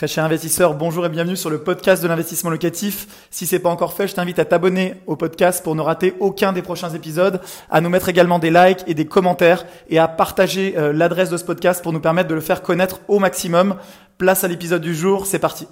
Très cher investisseur, bonjour et bienvenue sur le podcast de l'investissement locatif. Si c'est pas encore fait, je t'invite à t'abonner au podcast pour ne rater aucun des prochains épisodes, à nous mettre également des likes et des commentaires et à partager euh, l'adresse de ce podcast pour nous permettre de le faire connaître au maximum. Place à l'épisode du jour, c'est parti.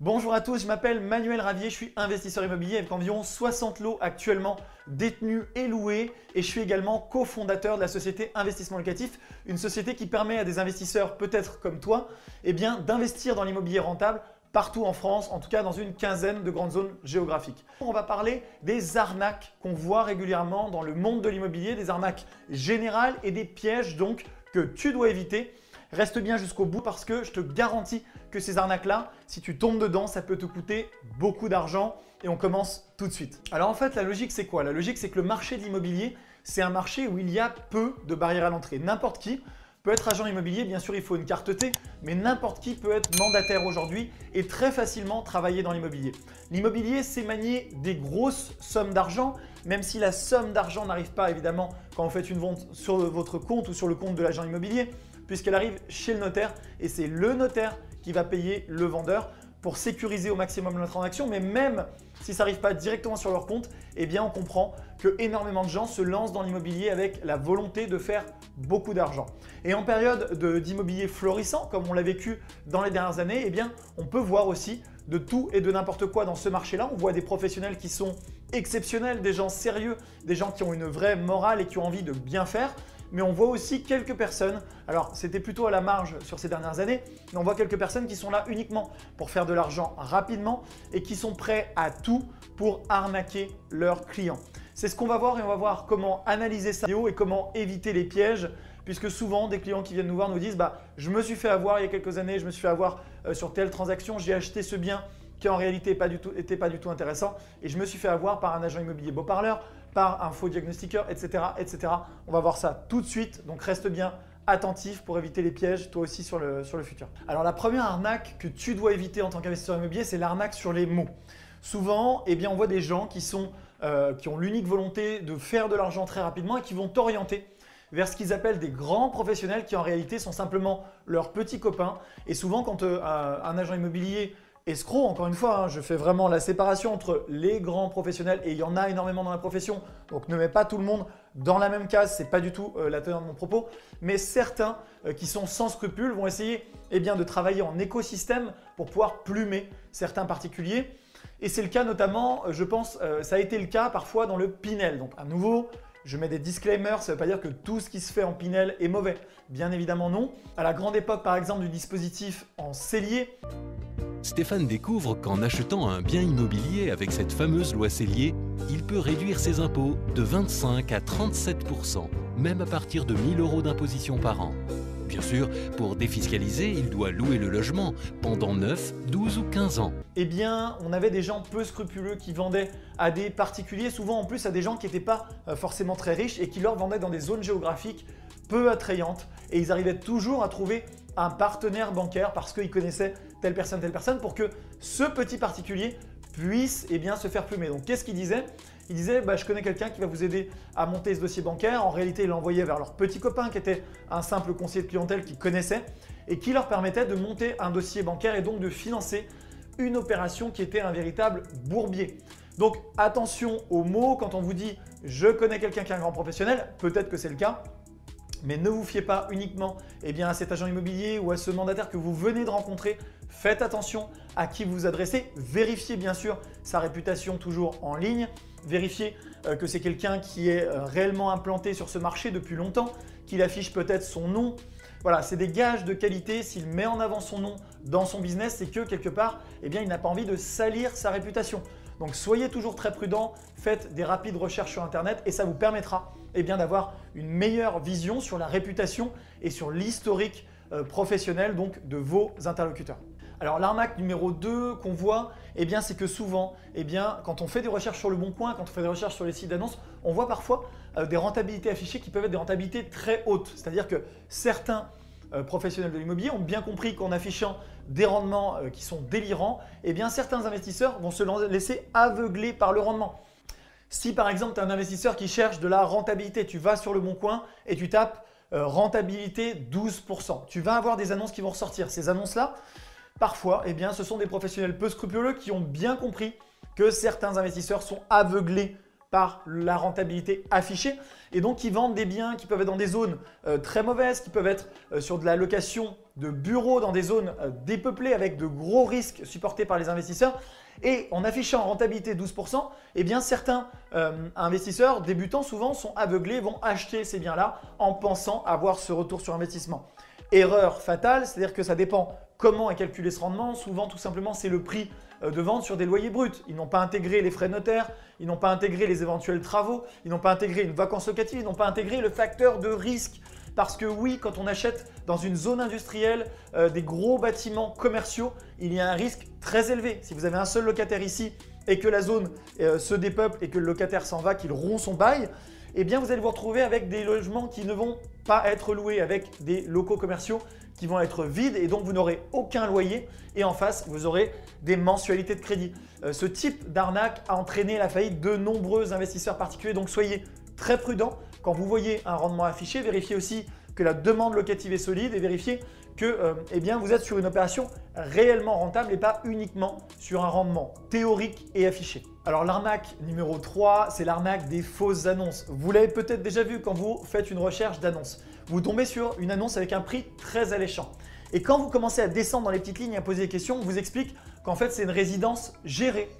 Bonjour à tous, je m'appelle Manuel Ravier, je suis investisseur immobilier avec environ 60 lots actuellement détenus et loués et je suis également cofondateur de la société Investissement Locatif, une société qui permet à des investisseurs peut-être comme toi eh bien, d'investir dans l'immobilier rentable partout en France, en tout cas dans une quinzaine de grandes zones géographiques. On va parler des arnaques qu'on voit régulièrement dans le monde de l'immobilier, des arnaques générales et des pièges donc que tu dois éviter Reste bien jusqu'au bout parce que je te garantis que ces arnaques-là, si tu tombes dedans, ça peut te coûter beaucoup d'argent et on commence tout de suite. Alors en fait, la logique c'est quoi? La logique c'est que le marché de l'immobilier, c'est un marché où il y a peu de barrières à l'entrée. N'importe qui peut être agent immobilier, bien sûr il faut une carte T, mais n'importe qui peut être mandataire aujourd'hui et très facilement travailler dans l'immobilier. L'immobilier, c'est manier des grosses sommes d'argent, même si la somme d'argent n'arrive pas évidemment quand vous faites une vente sur votre compte ou sur le compte de l'agent immobilier puisqu'elle arrive chez le notaire et c'est le notaire qui va payer le vendeur pour sécuriser au maximum la transaction. Mais même si ça n'arrive pas directement sur leur compte, eh bien on comprend que énormément de gens se lancent dans l'immobilier avec la volonté de faire beaucoup d'argent. Et en période d'immobilier florissant, comme on l'a vécu dans les dernières années, eh on peut voir aussi de tout et de n'importe quoi dans ce marché-là. On voit des professionnels qui sont exceptionnels, des gens sérieux, des gens qui ont une vraie morale et qui ont envie de bien faire mais on voit aussi quelques personnes, alors c'était plutôt à la marge sur ces dernières années, mais on voit quelques personnes qui sont là uniquement pour faire de l'argent rapidement et qui sont prêts à tout pour arnaquer leurs clients. C'est ce qu'on va voir et on va voir comment analyser ça et comment éviter les pièges puisque souvent des clients qui viennent nous voir nous disent bah, je me suis fait avoir il y a quelques années, je me suis fait avoir euh, sur telle transaction, j'ai acheté ce bien qui en réalité n'était pas, pas du tout intéressant et je me suis fait avoir par un agent immobilier beau parleur, par un faux diagnostiqueur, etc., etc. On va voir ça tout de suite, donc reste bien attentif pour éviter les pièges, toi aussi sur le, sur le futur. Alors la première arnaque que tu dois éviter en tant qu'investisseur immobilier, c'est l'arnaque sur les mots. Souvent, eh bien, on voit des gens qui, sont, euh, qui ont l'unique volonté de faire de l'argent très rapidement et qui vont t'orienter vers ce qu'ils appellent des grands professionnels qui en réalité sont simplement leurs petits copains. Et souvent, quand euh, un agent immobilier escroc, encore une fois, hein, je fais vraiment la séparation entre les grands professionnels et il y en a énormément dans la profession. Donc ne mets pas tout le monde dans la même case, c'est pas du tout euh, la teneur de mon propos, mais certains euh, qui sont sans scrupules vont essayer eh de travailler en écosystème pour pouvoir plumer certains particuliers. Et c'est le cas notamment, euh, je pense, ça a été le cas parfois dans le Pinel. Donc à nouveau, je mets des disclaimers, ça ne veut pas dire que tout ce qui se fait en Pinel est mauvais. Bien évidemment non. À la grande époque par exemple du dispositif en cellier, Stéphane découvre qu'en achetant un bien immobilier avec cette fameuse loi Cellier, il peut réduire ses impôts de 25 à 37% même à partir de 1000 euros d'imposition par an. Bien sûr, pour défiscaliser, il doit louer le logement pendant 9, 12 ou 15 ans. Eh bien, on avait des gens peu scrupuleux qui vendaient à des particuliers, souvent en plus à des gens qui n'étaient pas euh, forcément très riches et qui leur vendaient dans des zones géographiques peu attrayantes. Et ils arrivaient toujours à trouver un partenaire bancaire parce qu'ils connaissaient telle personne, telle personne, pour que ce petit particulier puisse eh bien, se faire plumer. Donc qu'est-ce qu'il disait? Il disait bah, je connais quelqu'un qui va vous aider à monter ce dossier bancaire. En réalité, il l'envoyait vers leur petit copain qui était un simple conseiller de clientèle qu'ils connaissait et qui leur permettait de monter un dossier bancaire et donc de financer une opération qui était un véritable bourbier. Donc attention aux mots quand on vous dit je connais quelqu'un qui est un grand professionnel, peut-être que c'est le cas, mais ne vous fiez pas uniquement eh à cet agent immobilier ou à ce mandataire que vous venez de rencontrer. Faites attention à qui vous adressez. Vérifiez bien sûr sa réputation toujours en ligne. Vérifiez euh, que c'est quelqu'un qui est euh, réellement implanté sur ce marché depuis longtemps, qu'il affiche peut-être son nom. Voilà, c'est des gages de qualité. S'il met en avant son nom dans son business, c'est que quelque part, eh bien, il n'a pas envie de salir sa réputation. Donc soyez toujours très prudent, faites des rapides recherches sur Internet et ça vous permettra eh d'avoir une meilleure vision sur la réputation et sur l'historique euh, professionnel donc, de vos interlocuteurs. Alors l'arnaque numéro 2 qu'on voit, eh c'est que souvent, eh quand on fait des recherches sur le bon coin, quand on fait des recherches sur les sites d'annonces, on voit parfois euh, des rentabilités affichées qui peuvent être des rentabilités très hautes. C'est-à-dire que certains professionnels de l'immobilier ont bien compris qu'en affichant des rendements qui sont délirants, eh certains investisseurs vont se laisser aveugler par le rendement. Si par exemple tu es un investisseur qui cherche de la rentabilité, tu vas sur le bon coin et tu tapes euh, rentabilité 12%. Tu vas avoir des annonces qui vont ressortir. Ces annonces-là, Parfois, eh ce sont des professionnels peu scrupuleux qui ont bien compris que certains investisseurs sont aveuglés par la rentabilité affichée et donc qui vendent des biens qui peuvent être dans des zones euh, très mauvaises, qui peuvent être euh, sur de la location de bureaux dans des zones euh, dépeuplées avec de gros risques supportés par les investisseurs et en affichant rentabilité 12%, eh certains investisseurs débutants souvent sont aveuglés, vont acheter ces biens-là en pensant avoir ce retour sur investissement. Erreur fatale, c'est-à-dire que ça dépend comment est calculé ce rendement. Souvent, tout simplement, c'est le prix euh, de vente sur des loyers bruts. Ils n'ont pas intégré les frais notaires, ils n'ont pas intégré les éventuels travaux, ils n'ont pas intégré une vacance locative, ils n'ont pas intégré le facteur de risque. Parce que oui, quand on achète dans une zone industrielle euh, des gros bâtiments commerciaux, il y a un risque très élevé. Si vous avez un seul locataire ici et que la zone euh, se dépeuple et que le locataire s'en va, qu'il rompt son bail, eh bien vous allez vous retrouver avec des logements qui ne vont pas être loués, avec des locaux commerciaux qui vont être vides et donc vous n'aurez aucun loyer. Et en face vous aurez des mensualités de crédit. Euh, ce type d'arnaque a entraîné la faillite de nombreux investisseurs particuliers. Donc soyez très prudents. Quand vous voyez un rendement affiché, vérifiez aussi que la demande locative est solide et vérifiez que euh, eh bien, vous êtes sur une opération réellement rentable et pas uniquement sur un rendement théorique et affiché. Alors l'arnaque numéro 3, c'est l'arnaque des fausses annonces. Vous l'avez peut-être déjà vu quand vous faites une recherche d'annonce. Vous tombez sur une annonce avec un prix très alléchant. Et quand vous commencez à descendre dans les petites lignes et à poser des questions, on vous explique qu'en fait c'est une résidence gérée.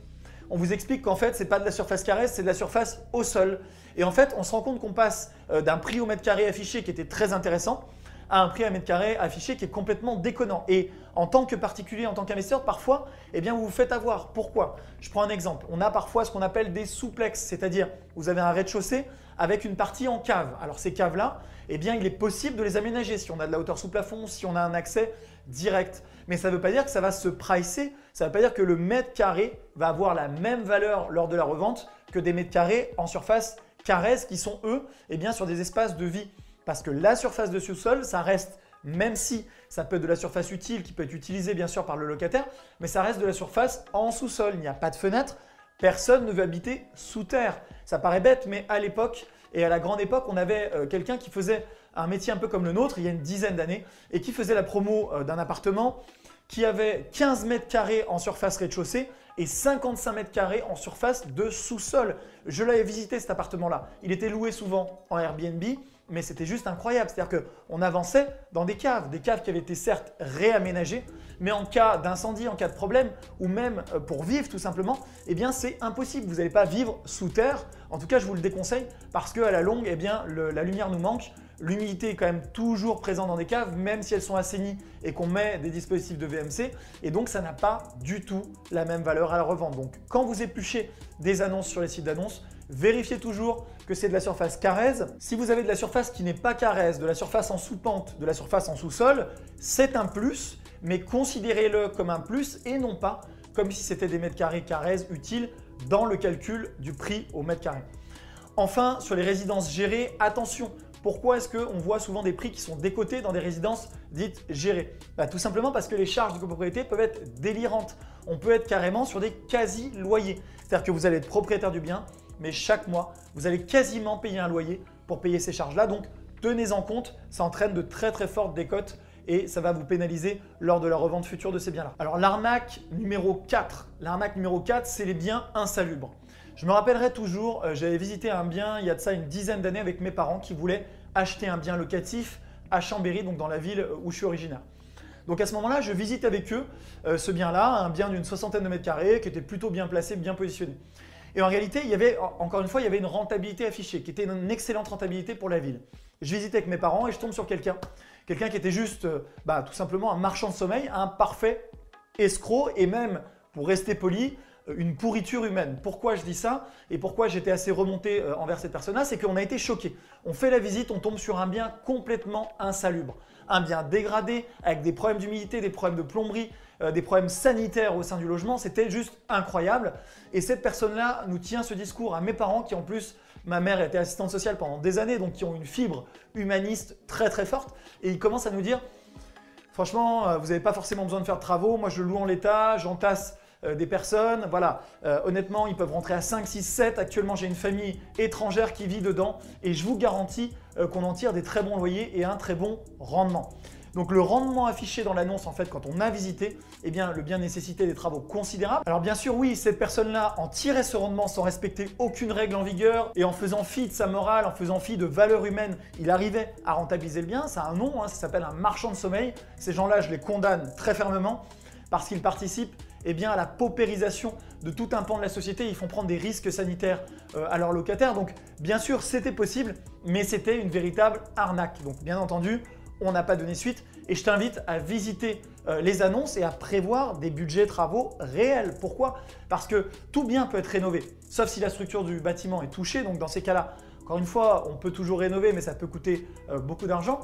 On vous explique qu'en fait c'est pas de la surface carrée, c'est de la surface au sol. Et en fait on se rend compte qu'on passe euh, d'un prix au mètre carré affiché qui était très intéressant à un prix à mètre carré affiché qui est complètement déconnant. Et en tant que particulier, en tant qu'investisseur, parfois, eh bien, vous vous faites avoir. Pourquoi? Je prends un exemple. On a parfois ce qu'on appelle des souplex, c'est-à-dire vous avez un rez-de-chaussée avec une partie en cave. Alors ces caves-là, eh bien, il est possible de les aménager si on a de la hauteur sous plafond, si on a un accès direct. Mais ça ne veut pas dire que ça va se pricer, ça ne veut pas dire que le mètre carré va avoir la même valeur lors de la revente que des mètres carrés en surface carrés qui sont eux, eh bien, sur des espaces de vie. Parce que la surface de sous-sol, ça reste, même si ça peut être de la surface utile qui peut être utilisée bien sûr par le locataire, mais ça reste de la surface en sous-sol. Il n'y a pas de fenêtre, personne ne veut habiter sous terre. Ça paraît bête, mais à l'époque, et à la grande époque, on avait euh, quelqu'un qui faisait un métier un peu comme le nôtre, il y a une dizaine d'années, et qui faisait la promo euh, d'un appartement qui avait 15 mètres carrés en surface rez-de-chaussée et 55 mètres carrés en surface de sous-sol. Je l'avais visité cet appartement-là. Il était loué souvent en Airbnb mais c'était juste incroyable. C'est-à-dire qu'on avançait dans des caves, des caves qui avaient été certes réaménagées, mais en cas d'incendie, en cas de problème, ou même euh, pour vivre tout simplement, eh bien c'est impossible. Vous n'allez pas vivre sous terre. En tout cas, je vous le déconseille parce qu'à la longue, eh bien la lumière nous manque. L'humidité est quand même toujours présente dans des caves, même si elles sont assainies et qu'on met des dispositifs de VMC. Et donc, ça n'a pas du tout la même valeur à la revente. Donc, quand vous épluchez des annonces sur les sites d'annonces, Vérifiez toujours que c'est de la surface carrèze. Si vous avez de la surface qui n'est pas carrèze, de la surface en sous-pente, de la surface en sous-sol, c'est un plus, mais considérez-le comme un plus et non pas comme si c'était des mètres carrés carrèze utiles dans le calcul du prix au mètre carré. Enfin, sur les résidences gérées, attention, pourquoi est-ce qu'on voit souvent des prix qui sont décotés dans des résidences dites gérées? Bah, Tout simplement parce que les charges de copropriété peuvent être délirantes. On peut être carrément sur des quasi-loyers. C'est-à-dire que vous allez être propriétaire du bien, mais chaque mois, vous allez quasiment payer un loyer pour payer ces charges-là. Donc, tenez-en compte, ça entraîne de très très fortes décotes et ça va vous pénaliser lors de la revente future de ces biens-là. Alors l'arnaque numéro 4, l'arnaque numéro 4, c'est les biens insalubres. Je me rappellerai toujours, euh, j'avais visité un bien il y a de ça une dizaine d'années avec mes parents qui voulaient acheter un bien locatif à Chambéry, donc dans la ville où je suis originaire. Donc à ce moment-là, je visite avec eux euh, ce bien-là, un bien d'une soixantaine de mètres carrés qui était plutôt bien placé, bien positionné. Et en réalité, il y avait, encore une fois, il y avait une rentabilité affichée, qui était une excellente rentabilité pour la ville. Je visite avec mes parents et je tombe sur quelqu'un. Quelqu'un qui était juste, euh, bah, tout simplement, un marchand de sommeil, un parfait escroc et même, pour rester poli, euh, une pourriture humaine. Pourquoi je dis ça et pourquoi j'étais assez remonté euh, envers cette personne-là C'est qu'on a été choqué. On fait la visite, on tombe sur un bien complètement insalubre. Un bien dégradé, avec des problèmes d'humidité, des problèmes de plomberie, euh, des problèmes sanitaires au sein du logement. C'était juste incroyable. Et cette personne-là nous tient ce discours à mes parents qui en plus, ma mère était assistante sociale pendant des années, donc qui ont une fibre humaniste très très forte. Et il commence à nous dire, franchement, euh, vous n'avez pas forcément besoin de faire de travaux. Moi, je loue en l'état, j'entasse des personnes. Voilà, honnêtement, ils peuvent rentrer à 5, 6, 7. Actuellement, j'ai une famille étrangère qui vit dedans et je vous garantis qu'on en tire des très bons loyers et un très bon rendement. Donc le rendement affiché dans l'annonce, en fait, quand on a visité, eh bien, le bien nécessitait des travaux considérables. Alors bien sûr, oui, cette personne-là en tirait ce rendement sans respecter aucune règle en vigueur et en faisant fi de sa morale, en faisant fi de valeurs humaines, il arrivait à rentabiliser le bien. Ça a un nom, hein, ça s'appelle un marchand de sommeil. Ces gens-là, je les condamne très fermement parce qu'ils participent eh bien, à la paupérisation de tout un pan de la société. Ils font prendre des risques sanitaires euh, à leurs locataires. Donc, bien sûr, c'était possible, mais c'était une véritable arnaque. Donc, bien entendu, on n'a pas donné suite. Et je t'invite à visiter euh, les annonces et à prévoir des budgets travaux réels. Pourquoi? Parce que tout bien peut être rénové, sauf si la structure du bâtiment est touchée. Donc, dans ces cas-là, encore une fois, on peut toujours rénover, mais ça peut coûter euh, beaucoup d'argent.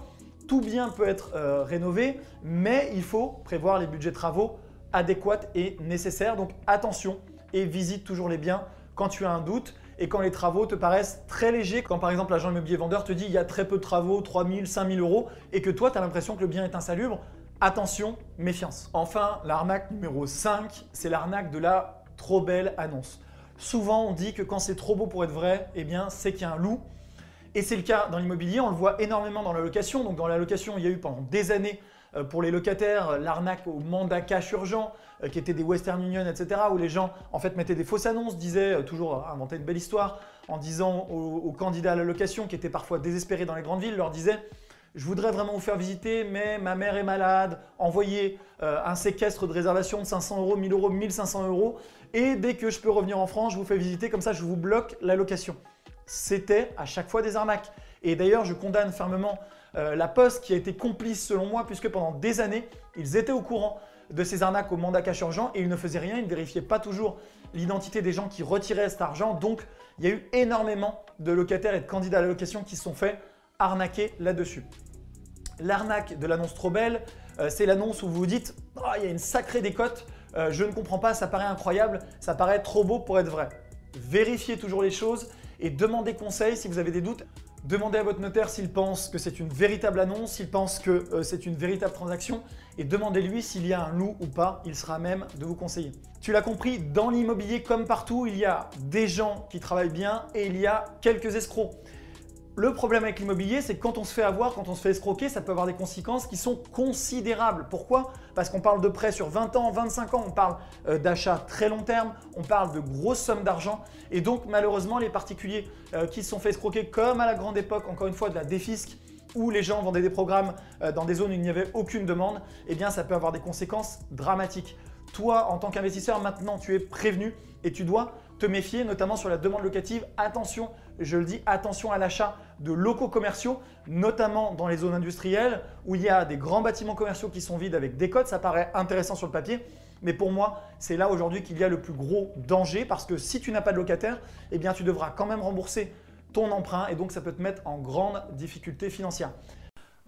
Tout bien peut être rénové, mais il faut prévoir les budgets travaux adéquate et nécessaire. Donc attention et visite toujours les biens quand tu as un doute et quand les travaux te paraissent très légers. Quand par exemple l'agent immobilier vendeur te dit il y a très peu de travaux, 3000, 5000 euros, et que toi tu as l'impression que le bien est insalubre, attention, méfiance. Enfin, l'arnaque numéro 5, c'est l'arnaque de la trop belle annonce. Souvent on dit que quand c'est trop beau pour être vrai, eh bien c'est qu'il y a un loup. Et c'est le cas dans l'immobilier, on le voit énormément dans la location. Donc dans la location, il y a eu pendant des années pour les locataires, l'arnaque au mandat cash urgent, euh, qui était des Western Union, etc., où les gens en fait mettaient des fausses annonces, disaient, euh, toujours inventaient une belle histoire, en disant aux, candidats à la location, qui étaient parfois désespérés dans les grandes villes, leur disaient je voudrais vraiment vous faire visiter, mais ma mère est malade. Envoyez un séquestre de réservation de 500 euros, 1000 euros, 1500 euros. Et dès que je peux revenir en France, je vous fais visiter. Comme ça, je vous bloque la location. C'était à chaque fois des arnaques. Et d'ailleurs, je condamne fermement euh, la Poste qui a été complice selon moi, puisque pendant des années, ils étaient au courant de ces arnaques au mandat cash urgent et ils ne faisaient rien, ils ne vérifiaient pas toujours l'identité des gens qui retiraient cet argent. Donc, il y a eu énormément de locataires et de candidats à la location qui se sont fait arnaquer là-dessus. L'arnaque de l'annonce trop belle, euh, c'est l'annonce où vous vous dites oh, il y a une sacrée décote, euh, je ne comprends pas, ça paraît incroyable, ça paraît trop beau pour être vrai. Vérifiez toujours les choses et demandez conseil si vous avez des doutes. Demandez à votre notaire s'il pense que c'est une véritable annonce, s'il pense que euh, c'est une véritable transaction et demandez-lui s'il y a un loup ou pas, il sera même de vous conseiller. Tu l'as compris, dans l'immobilier comme partout, il y a des gens qui travaillent bien et il y a quelques escrocs. Le problème avec l'immobilier, c'est que quand on se fait avoir, quand on se fait escroquer, ça peut avoir des conséquences qui sont considérables. Pourquoi? Parce qu'on parle de prêts sur 20 ans, 25 ans, on parle euh, d'achats très long terme, on parle de grosses sommes d'argent. Et donc malheureusement, les particuliers euh, qui se sont fait escroquer, comme à la grande époque, encore une fois, de la défisque, où les gens vendaient des programmes euh, dans des zones où il n'y avait aucune demande, eh bien ça peut avoir des conséquences dramatiques. Toi, en tant qu'investisseur, maintenant, tu es prévenu et tu dois te méfier, notamment sur la demande locative. Attention, je le dis, attention à l'achat de locaux commerciaux, notamment dans les zones industrielles où il y a des grands bâtiments commerciaux qui sont vides avec des codes. Ça paraît intéressant sur le papier, mais pour moi, c'est là aujourd'hui qu'il y a le plus gros danger parce que si tu n'as pas de locataire, eh bien tu devras quand même rembourser ton emprunt et donc ça peut te mettre en grande difficulté financière.